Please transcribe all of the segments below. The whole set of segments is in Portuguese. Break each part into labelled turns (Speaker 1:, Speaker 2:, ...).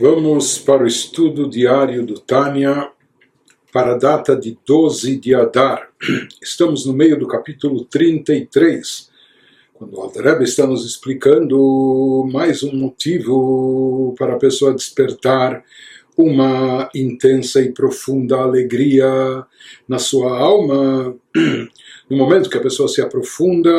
Speaker 1: Vamos para o estudo diário do Tânia para a data de 12 de Adar. Estamos no meio do capítulo 33, quando o Altareb está nos explicando mais um motivo para a pessoa despertar uma intensa e profunda alegria na sua alma. No momento que a pessoa se aprofunda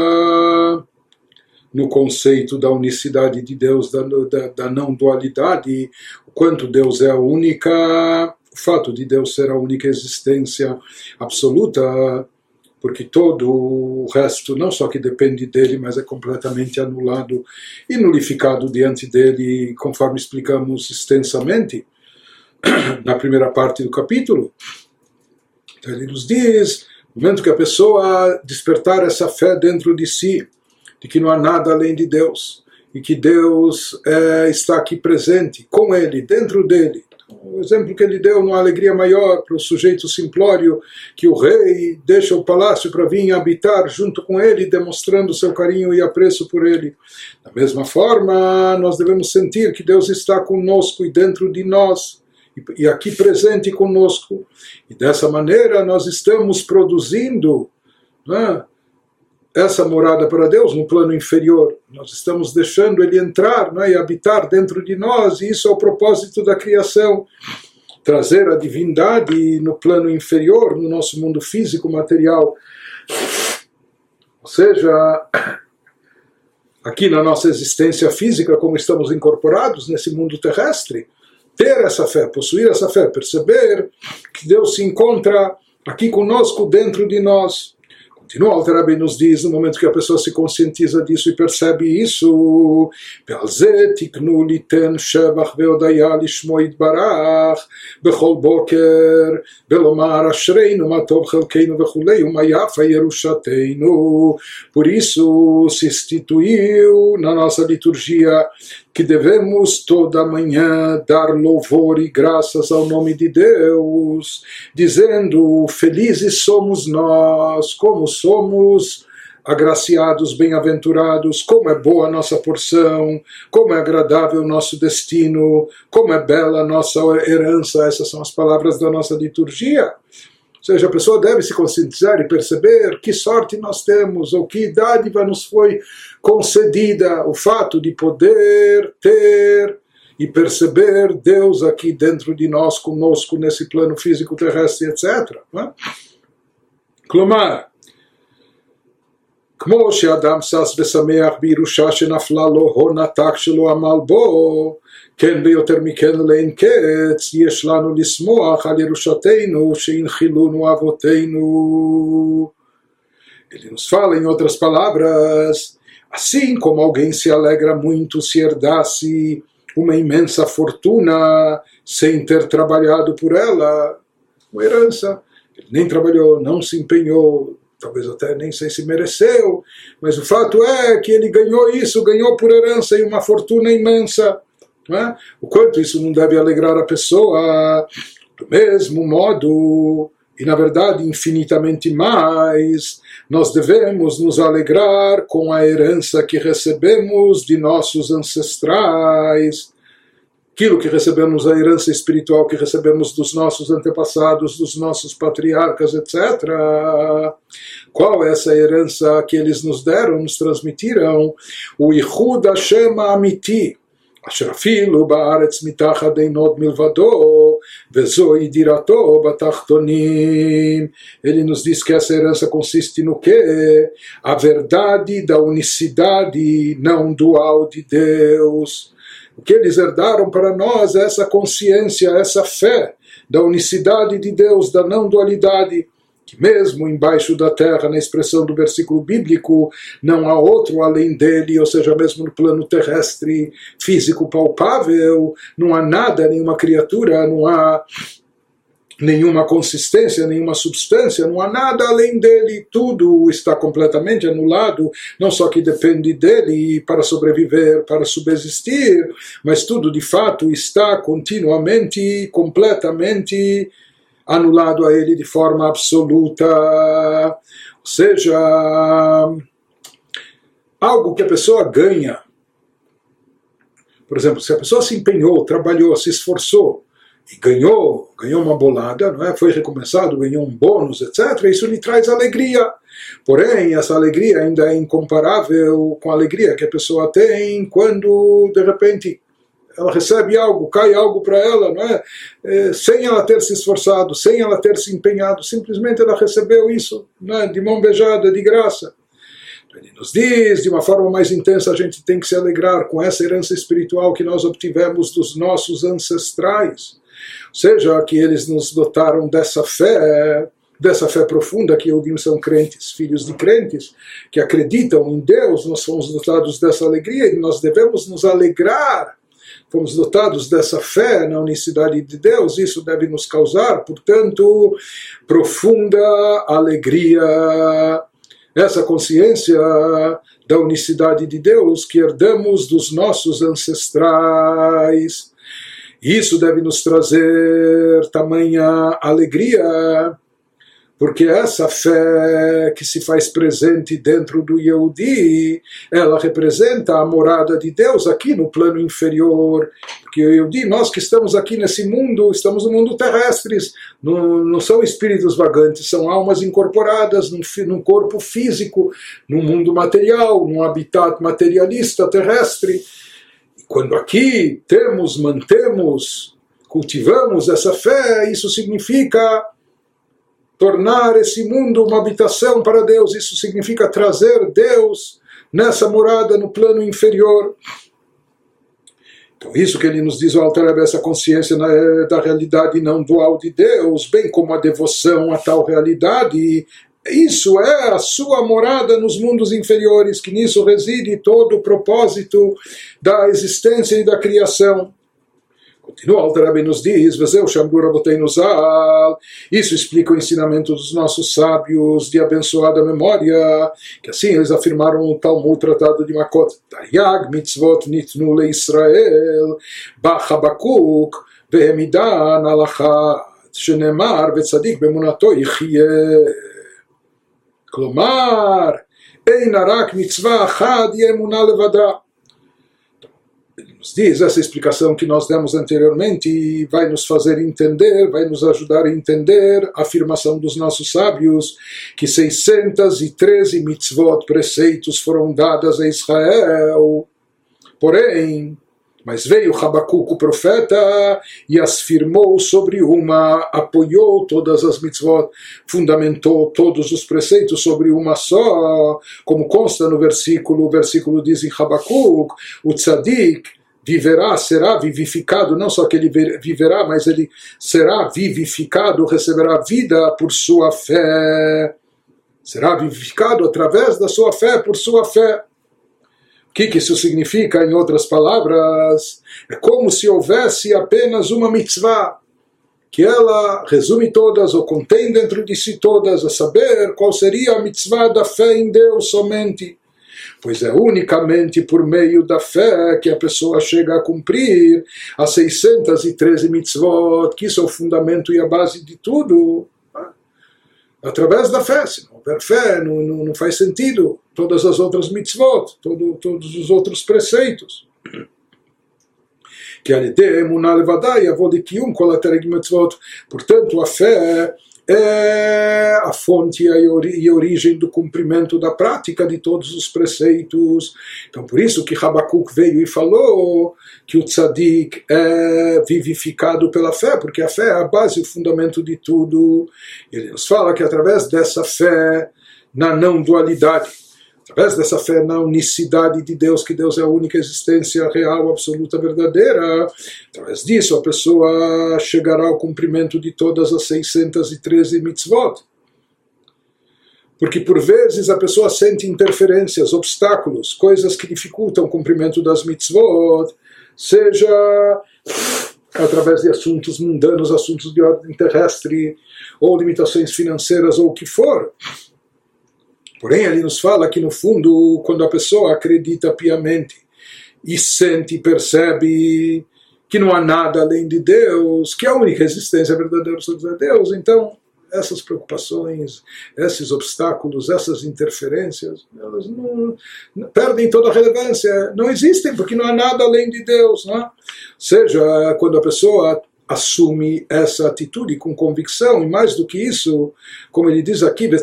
Speaker 1: no conceito da unicidade de Deus, da, da, da não dualidade, o quanto Deus é a única, o fato de Deus ser a única existência absoluta, porque todo o resto, não só que depende dele, mas é completamente anulado e nulificado diante dele, conforme explicamos extensamente na primeira parte do capítulo. Então ele nos diz, no momento que a pessoa despertar essa fé dentro de si, de que não há nada além de Deus e que Deus é, está aqui presente com ele, dentro dele. O exemplo que ele deu numa alegria maior para o sujeito simplório, que o rei deixa o palácio para vir habitar junto com ele, demonstrando seu carinho e apreço por ele. Da mesma forma, nós devemos sentir que Deus está conosco e dentro de nós, e aqui presente conosco. E dessa maneira nós estamos produzindo. Né? Essa morada para Deus no plano inferior. Nós estamos deixando ele entrar né, e habitar dentro de nós, e isso é o propósito da criação. Trazer a divindade no plano inferior, no nosso mundo físico, material. Ou seja, aqui na nossa existência física, como estamos incorporados nesse mundo terrestre, ter essa fé, possuir essa fé, perceber que Deus se encontra aqui conosco, dentro de nós Continua o Rebbe nos diz, no momento que a pessoa se conscientiza disso e percebe isso, bechol boker, belomar. Por isso se instituiu na nossa liturgia que devemos toda manhã dar louvor e graças ao nome de Deus, dizendo: Felizes somos nós, como somos agraciados, bem-aventurados, como é boa a nossa porção, como é agradável o nosso destino, como é bela a nossa herança. Essas são as palavras da nossa liturgia. Ou seja, a pessoa deve se conscientizar e perceber que sorte nós temos ou que dádiva nos foi concedida o fato de poder ter e perceber Deus aqui dentro de nós, conosco, nesse plano físico terrestre, etc. Né? Clomar, כמו שאדם שש ושמח בירושה שנפלה לו הון עתק שלא עמל בו, כן ויותר מכן לאין קץ, יש לנו לשמוח על ירושתנו שהנחילונו אבותינו. Ele nos fala em outras palavras, assim como alguém se alegra muito se herdasse uma imensa fortuna sem ter trabalhado por ela, uma herança, ele nem trabalhou, não se empenhou, talvez até nem sei se mereceu, mas o fato é que ele ganhou isso, ganhou por herança e uma fortuna imensa. É? O quanto isso não deve alegrar a pessoa, do mesmo modo, e na verdade infinitamente mais, nós devemos nos alegrar com a herança que recebemos de nossos ancestrais aquilo que recebemos, a herança espiritual que recebemos dos nossos antepassados, dos nossos patriarcas, etc. Qual é essa herança que eles nos deram, nos transmitiram? O Ihud Hashem Amiti. אשר אפילו בארץ מתחת עינות מלבדו, וזוהי דירתו בתחתונים. Ele nos diz que essa herança consiste no quê? A verdade da unicidade não dual de Deus. O que eles herdaram para nós é essa consciência, essa fé da unicidade de Deus, da não dualidade, que mesmo embaixo da terra, na expressão do versículo bíblico, não há outro além dele, ou seja, mesmo no plano terrestre, físico, palpável, não há nada, nenhuma criatura, não há nenhuma consistência, nenhuma substância, não há nada além dele, tudo está completamente anulado, não só que depende dele para sobreviver, para subsistir, mas tudo de fato está continuamente, completamente anulado a ele de forma absoluta. Ou seja, algo que a pessoa ganha. Por exemplo, se a pessoa se empenhou, trabalhou, se esforçou ganhou, ganhou uma bolada, não é? foi recompensado, ganhou um bônus, etc., isso lhe traz alegria. Porém, essa alegria ainda é incomparável com a alegria que a pessoa tem quando, de repente, ela recebe algo, cai algo para ela, não é? é? Sem ela ter se esforçado, sem ela ter se empenhado, simplesmente ela recebeu isso, não é? De mão beijada, de graça. Ele nos diz, de uma forma mais intensa, a gente tem que se alegrar com essa herança espiritual que nós obtivemos dos nossos ancestrais. Ou seja, que eles nos dotaram dessa fé, dessa fé profunda que Eudim são crentes, filhos de crentes, que acreditam em Deus, nós fomos dotados dessa alegria e nós devemos nos alegrar. Fomos dotados dessa fé na unicidade de Deus, isso deve nos causar, portanto, profunda alegria essa consciência da unicidade de Deus que herdamos dos nossos ancestrais. Isso deve nos trazer tamanha alegria porque essa fé que se faz presente dentro do Yehudi, ela representa a morada de Deus aqui no plano inferior. Porque o Yehudi, nós que estamos aqui nesse mundo, estamos no mundo terrestres, não, não são espíritos vagantes, são almas incorporadas num, num corpo físico, num mundo material, num habitat materialista terrestre. Quando aqui temos, mantemos, cultivamos essa fé, isso significa tornar esse mundo uma habitação para Deus. Isso significa trazer Deus nessa morada no plano inferior. Então, isso que ele nos diz, o Alter essa consciência né, da realidade não dual de Deus, bem como a devoção a tal realidade, isso é a sua morada nos mundos inferiores, que nisso reside todo o propósito da existência e da criação. Continua, Alterabi nos diz, Isso explica o ensinamento dos nossos sábios de abençoada memória, que assim eles afirmaram no Talmud Tratado de Makot, Tariag mitzvot nitnu le Israel, Bachabakuk, Behemidan alachat, Shenemar, Betzadik bemunato ichie. Clomar, Einarak mitzvah achad yemunah levadah. Ele nos diz, essa é explicação que nós demos anteriormente vai nos fazer entender, vai nos ajudar a entender a afirmação dos nossos sábios que 613 mitzvot, preceitos, foram dadas a Israel. Porém, mas veio Habacuc, o profeta, e as firmou sobre uma, apoiou todas as mitzvot, fundamentou todos os preceitos sobre uma só, como consta no versículo, o versículo diz em Habacuc, o tzadik, viverá, será vivificado, não só que ele viverá, mas ele será vivificado, receberá vida por sua fé. Será vivificado através da sua fé, por sua fé. O que, que isso significa, em outras palavras? É como se houvesse apenas uma mitzvah, que ela resume todas ou contém dentro de si todas, a saber qual seria a mitzvah da fé em Deus somente pois é unicamente por meio da fé que a pessoa chega a cumprir as 613 mitzvot, que isso é o fundamento e a base de tudo. Né? Através da fé, se houver fé, não, faz sentido todas as outras mitzvot, todo, todos os outros preceitos. Que a avó de kium, kolatereg mitzvot. Portanto, a fé é a fonte e origem do cumprimento da prática de todos os preceitos. Então, por isso que Habakkuk veio e falou que o tzadik é vivificado pela fé, porque a fé é a base e o fundamento de tudo. Ele nos fala que através dessa fé na não dualidade, através dessa fé na unicidade de Deus, que Deus é a única existência real, absoluta, verdadeira, através disso a pessoa chegará ao cumprimento de todas as 613 mitzvot. Porque por vezes a pessoa sente interferências, obstáculos, coisas que dificultam o cumprimento das mitzvot, seja através de assuntos mundanos, assuntos de ordem terrestre, ou limitações financeiras, ou o que for. Porém, ele nos fala que, no fundo, quando a pessoa acredita piamente e sente e percebe que não há nada além de Deus, que a única existência verdadeira é Deus, então essas preocupações, esses obstáculos, essas interferências, elas não, perdem toda a relevância, não existem, porque não há nada além de Deus. Não é? Seja, quando a pessoa assume essa atitude com convicção, e mais do que isso, como ele diz aqui, o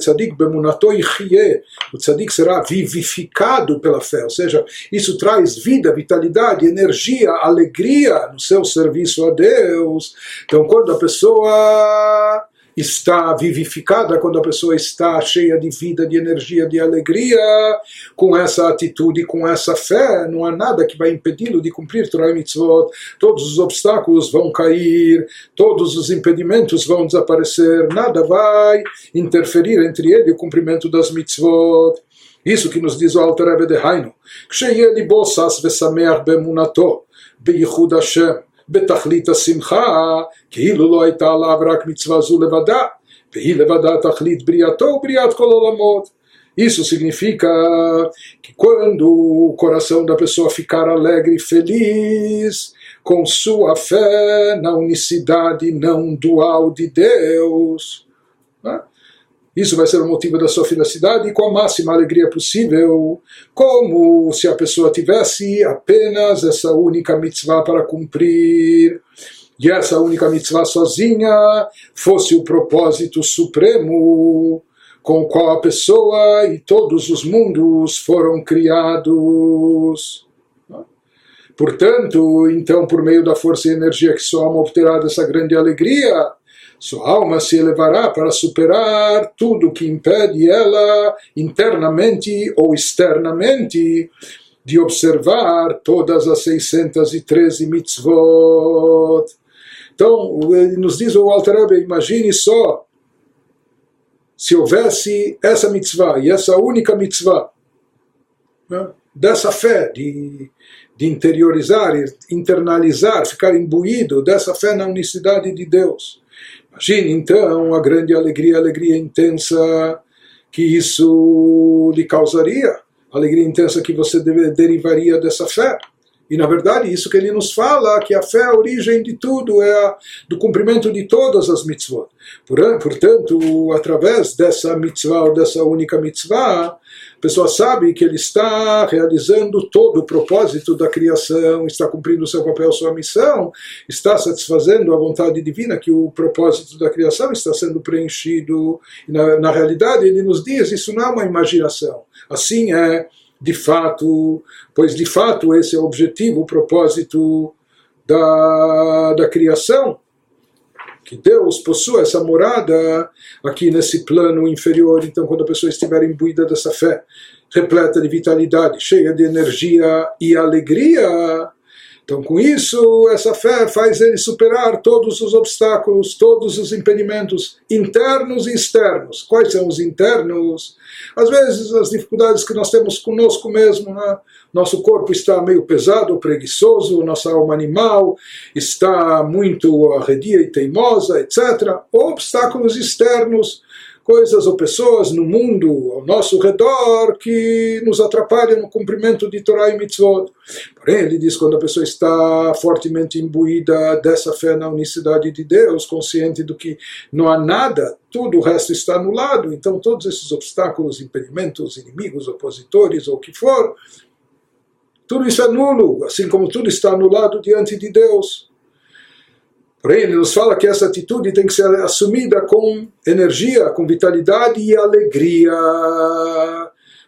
Speaker 1: tzadik será vivificado pela fé, ou seja, isso traz vida, vitalidade, energia, alegria no seu serviço a Deus. Então, quando a pessoa está vivificada, quando a pessoa está cheia de vida, de energia, de alegria, com essa atitude, com essa fé, não há nada que vai impedi-lo de cumprir Torah e Mitzvot. Todos os obstáculos vão cair, todos os impedimentos vão desaparecer, nada vai interferir entre ele e o cumprimento das Mitzvot. Isso que nos diz o Alter Rebbe de Haino. Ksheie libosas vesameach bemunato, beichud Hashem. בתכלית השמחה, כאילו לא הייתה עליו רק מצווה זו לבדה, והיא לבדה תכלית בריאתו ובריאת כל העולמות. Isso significa que quando o coração da pessoa ficar alegre e feliz com sua fé na unicidade não dual de Deus, né? Isso vai ser o motivo da sua felicidade e com a máxima alegria possível, como se a pessoa tivesse apenas essa única mitzvah para cumprir. E essa única mitzvah sozinha fosse o propósito supremo com o qual a pessoa e todos os mundos foram criados. Portanto, então, por meio da força e energia que sua alma obterá dessa grande alegria, sua alma se elevará para superar tudo que impede ela, internamente ou externamente, de observar todas as 613 mitzvot. Então, nos diz o Alter Rebbe, imagine só se houvesse essa mitzvah e essa única mitzvah né, dessa fé de, de interiorizar, internalizar, ficar imbuído dessa fé na unicidade de Deus. Imagine então a grande alegria, a alegria intensa que isso lhe causaria, a alegria intensa que você derivaria dessa fé. E na verdade, isso que ele nos fala, que a fé é a origem de tudo, é a, do cumprimento de todas as mitzvot. Portanto, através dessa mitzvah, dessa única mitzvah, a pessoa sabe que ele está realizando todo o propósito da criação, está cumprindo seu papel, sua missão, está satisfazendo a vontade divina, que o propósito da criação está sendo preenchido. E na, na realidade, ele nos diz: isso não é uma imaginação. Assim é de fato, pois de fato esse é o objetivo, o propósito da, da criação. Que Deus possua essa morada aqui nesse plano inferior. Então, quando a pessoa estiver imbuída dessa fé, repleta de vitalidade, cheia de energia e alegria, então, com isso, essa fé faz ele superar todos os obstáculos, todos os impedimentos internos e externos. Quais são os internos? Às vezes, as dificuldades que nós temos conosco mesmo. Né? Nosso corpo está meio pesado, preguiçoso, nossa alma animal está muito arredia e teimosa, etc. Ou obstáculos externos coisas ou pessoas no mundo ao nosso redor que nos atrapalham no cumprimento de Torah e Mitzvot. Porém, ele diz quando a pessoa está fortemente imbuída dessa fé na unicidade de Deus, consciente do que não há nada, tudo o resto está anulado, então todos esses obstáculos, impedimentos, inimigos, opositores ou o que for, tudo isso é nulo, assim como tudo está anulado diante de Deus. Porém, ele nos fala que essa atitude tem que ser assumida com energia, com vitalidade e alegria.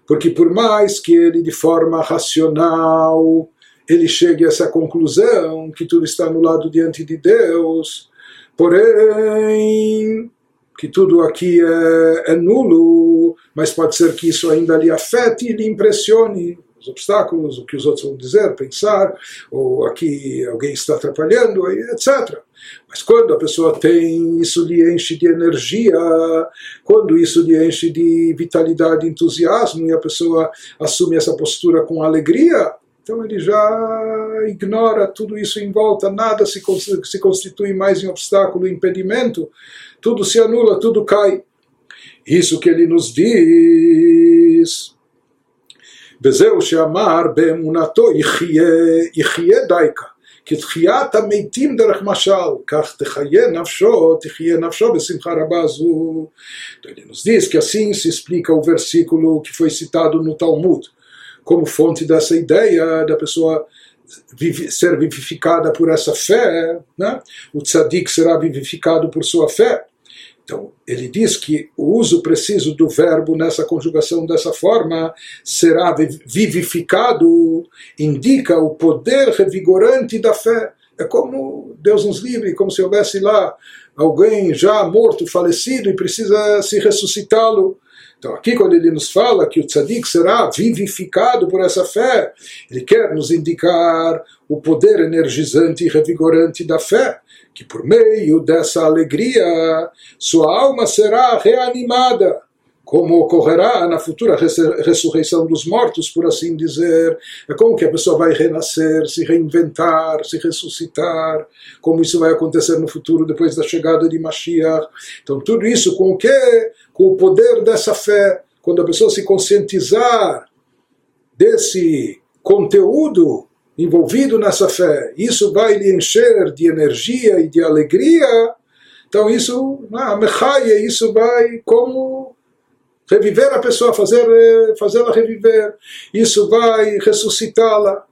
Speaker 1: Porque por mais que ele, de forma racional, ele chegue a essa conclusão que tudo está anulado diante de Deus, porém que tudo aqui é, é nulo, mas pode ser que isso ainda lhe afete e lhe impressione os obstáculos, o que os outros vão dizer, pensar, ou aqui alguém está atrapalhando, etc. Mas quando a pessoa tem, isso lhe enche de energia, quando isso lhe enche de vitalidade, entusiasmo, e a pessoa assume essa postura com alegria, então ele já ignora tudo isso em volta, nada se, se constitui mais em obstáculo, impedimento, tudo se anula, tudo cai. Isso que ele nos diz. וזהו שאמר באמונתו יחיה, יחיה דייקה כתחיית המתים דרך משל, כך תחיה נפשו, תחיה נפשו בשמחה רבה זו. Então ele nos diz que assim se explica o versículo que foi citado no Talmud, como fonte dessa ideia da pessoa ser vivificada por essa fé, né? o tzadik será vivificado por sua fé. Então, ele diz que o uso preciso do verbo nessa conjugação dessa forma será vivificado, indica o poder revigorante da fé. É como Deus nos livre, como se houvesse lá alguém já morto, falecido e precisa se ressuscitá-lo. Então, aqui, quando ele nos fala que o tzadik será vivificado por essa fé, ele quer nos indicar o poder energizante e revigorante da fé que por meio dessa alegria sua alma será reanimada, como ocorrerá na futura ressurreição dos mortos, por assim dizer. É como que a pessoa vai renascer, se reinventar, se ressuscitar, como isso vai acontecer no futuro depois da chegada de Mashiach. Então, tudo isso com o quê? Com o poder dessa fé. Quando a pessoa se conscientizar desse conteúdo envolvido nessa fé, isso vai lhe encher de energia e de alegria, então isso, a mechaia, isso vai como reviver a pessoa, fazer fazê-la reviver, isso vai ressuscitá-la.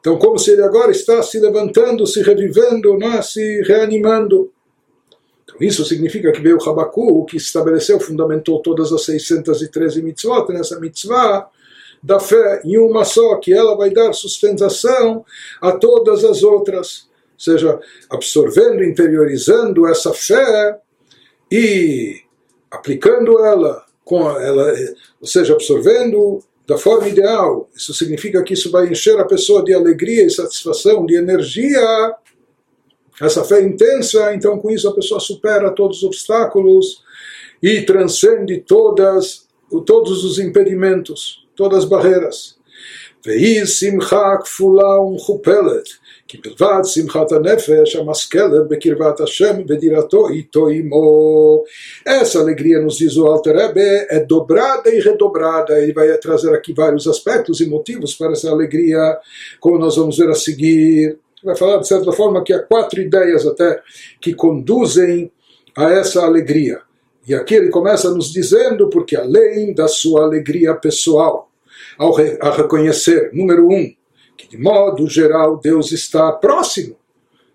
Speaker 1: Então, como se ele agora está se levantando, se revivendo, né, se reanimando. Então, isso significa que veio Habaku, que estabeleceu, fundamentou todas as 613 mitzvot, nessa mitzvah, da fé em uma só, que ela vai dar sustentação a todas as outras. Ou seja, absorvendo, interiorizando essa fé e aplicando ela, com ela ou seja, absorvendo da forma ideal. Isso significa que isso vai encher a pessoa de alegria e satisfação, de energia. Essa fé intensa, então com isso a pessoa supera todos os obstáculos e transcende todas, todos os impedimentos todas as barreiras. והיא שמחה כפולה ומכופלת, כי מלבד שמחת הנפש המשכלת בקרבת השם ודירתו איתו עמו. Essa alegria, nos diz o Alter Rebbe, é dobrada e redobrada. Ele vai trazer aqui vários aspectos e motivos para essa alegria, como nós vamos ver a seguir. Vai falar, de certa forma, que há quatro ideias até que conduzem a essa alegria. E aqui ele começa nos dizendo, porque além da sua alegria pessoal, ao re a reconhecer, número um, que de modo geral Deus está próximo,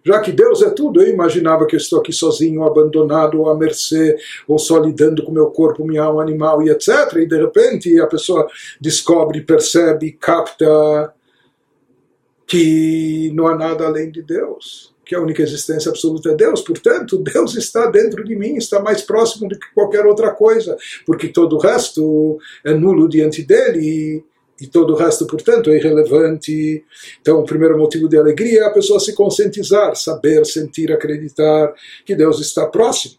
Speaker 1: já que Deus é tudo, eu imaginava que eu estou aqui sozinho, abandonado, à mercê, ou só lidando com meu corpo, minha alma animal e etc. E de repente a pessoa descobre, percebe, capta que não há nada além de Deus que a única existência absoluta é Deus, portanto, Deus está dentro de mim, está mais próximo do que qualquer outra coisa, porque todo o resto é nulo diante dele e, e todo o resto, portanto, é irrelevante. Então, o primeiro motivo de alegria é a pessoa se conscientizar, saber, sentir, acreditar que Deus está próximo.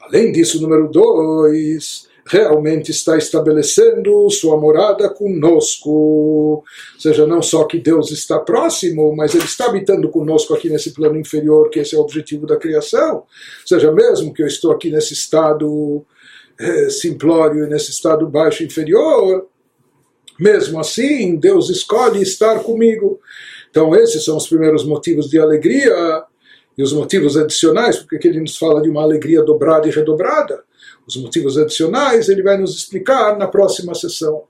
Speaker 1: Além disso, número dois, realmente está estabelecendo sua morada conosco. Ou seja, não só que Deus está próximo, mas Ele está habitando conosco aqui nesse plano inferior, que esse é o objetivo da criação. Ou seja, mesmo que eu estou aqui nesse estado é, simplório, nesse estado baixo inferior, mesmo assim, Deus escolhe estar comigo. Então, esses são os primeiros motivos de alegria e os motivos adicionais, porque ele nos fala de uma alegria dobrada e redobrada. Os motivos adicionais ele vai nos explicar na próxima sessão.